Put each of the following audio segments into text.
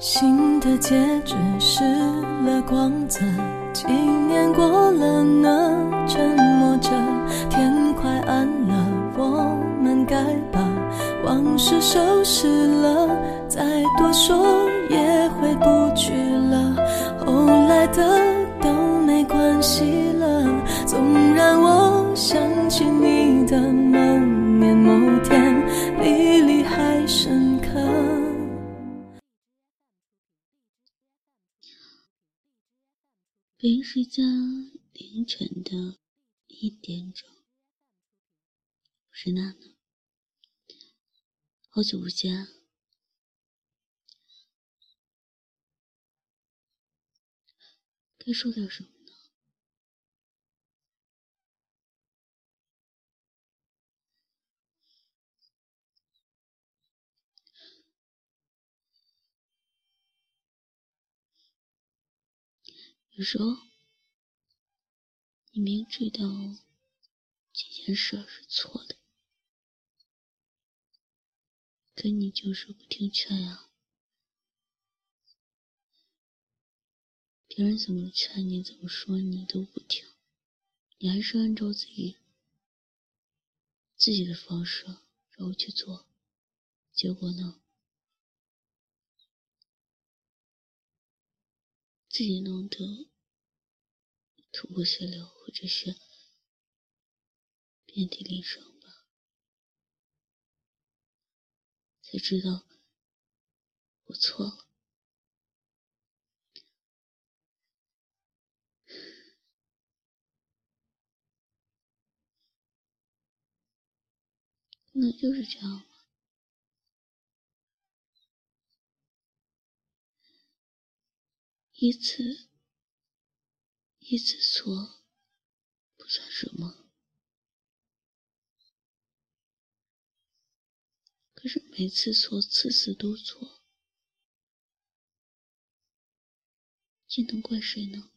新的戒指失了光泽，几年过了呢，沉默着，天快暗了，我们该把往事收拾了，再多说也回不去了，后来的北京时间凌晨的一点钟，我是娜娜，好久不见。该说点什么呢？有时候，你明知道这件事是错的，可你就是不听劝呀。别人怎么劝你，怎么说你都不听，你还是按照自己自己的方式然后去做，结果呢，自己弄得头破血流，或者是遍体鳞伤吧，才知道我错了。可能就是这样吧。一次一次错不算什么，可是每次错，次次都错，这能怪谁呢？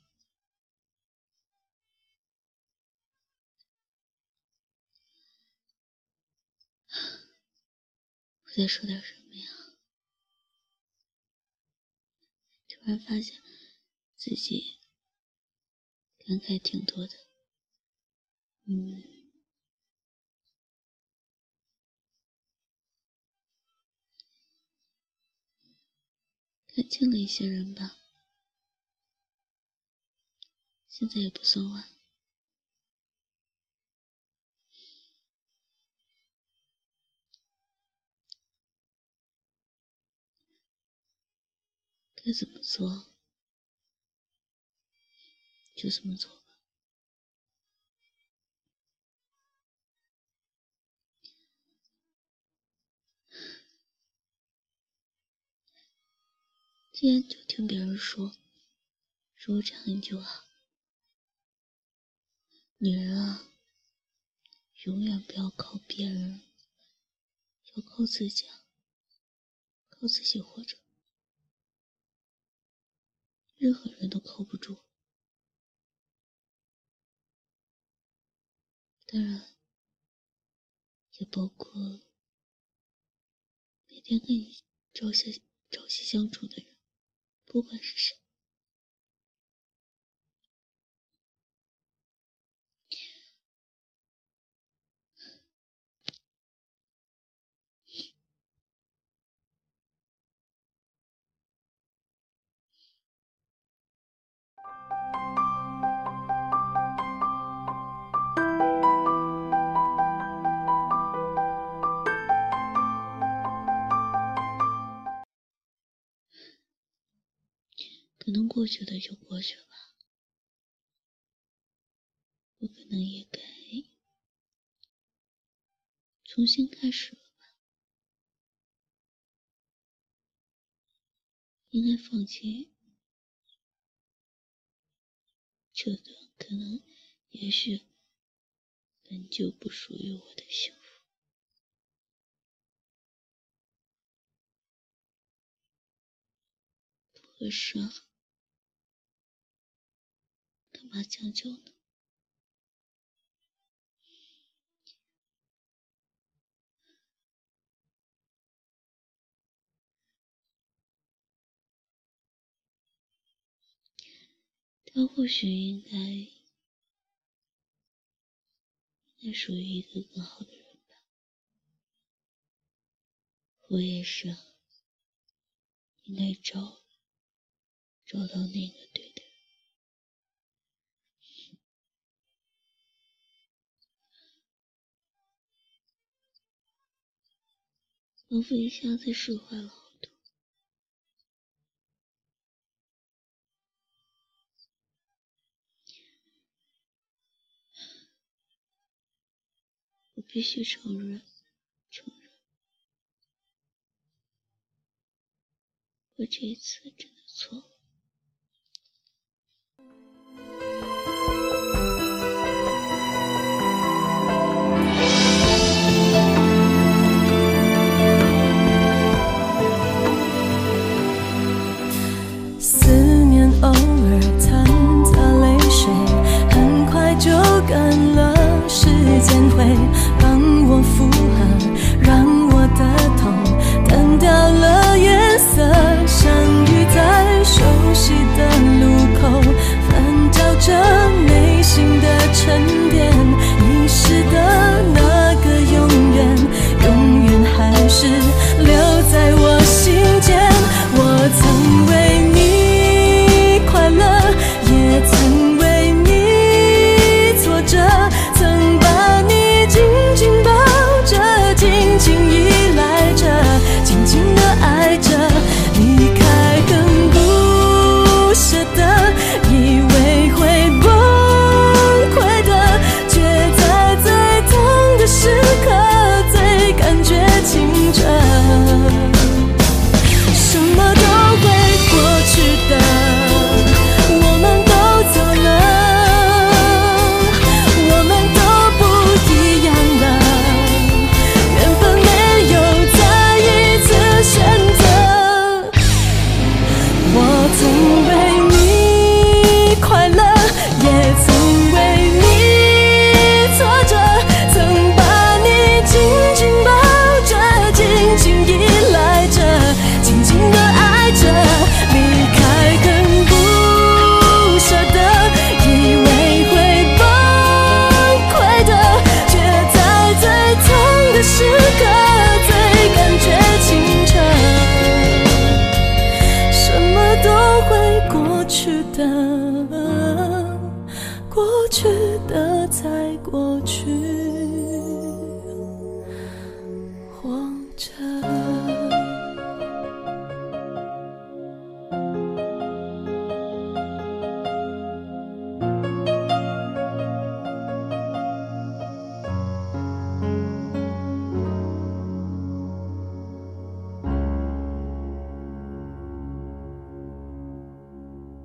我在说点什么呀？突然发现自己感慨挺多的，嗯，看清了一些人吧，现在也不算晚。该怎么做？就这么做吧。今天就听别人说，说这样就好。女人啊，永远不要靠别人，要靠自己，靠自己活着。任何人都靠不住，当然也包括每天跟你朝夕朝夕相处的人，不管是谁。可能过去的就过去了，我可能也该重新开始了吧，应该放弃这段可能也许本就不属于我的幸福。不合适啊。嘛，将就呢。他或许应该应该属于一个更好的人吧。我也是，应该找找到那个对。仿佛一下子释怀了好多。我必须承认承认。我这一次真的错了。去的，过去的，在过去。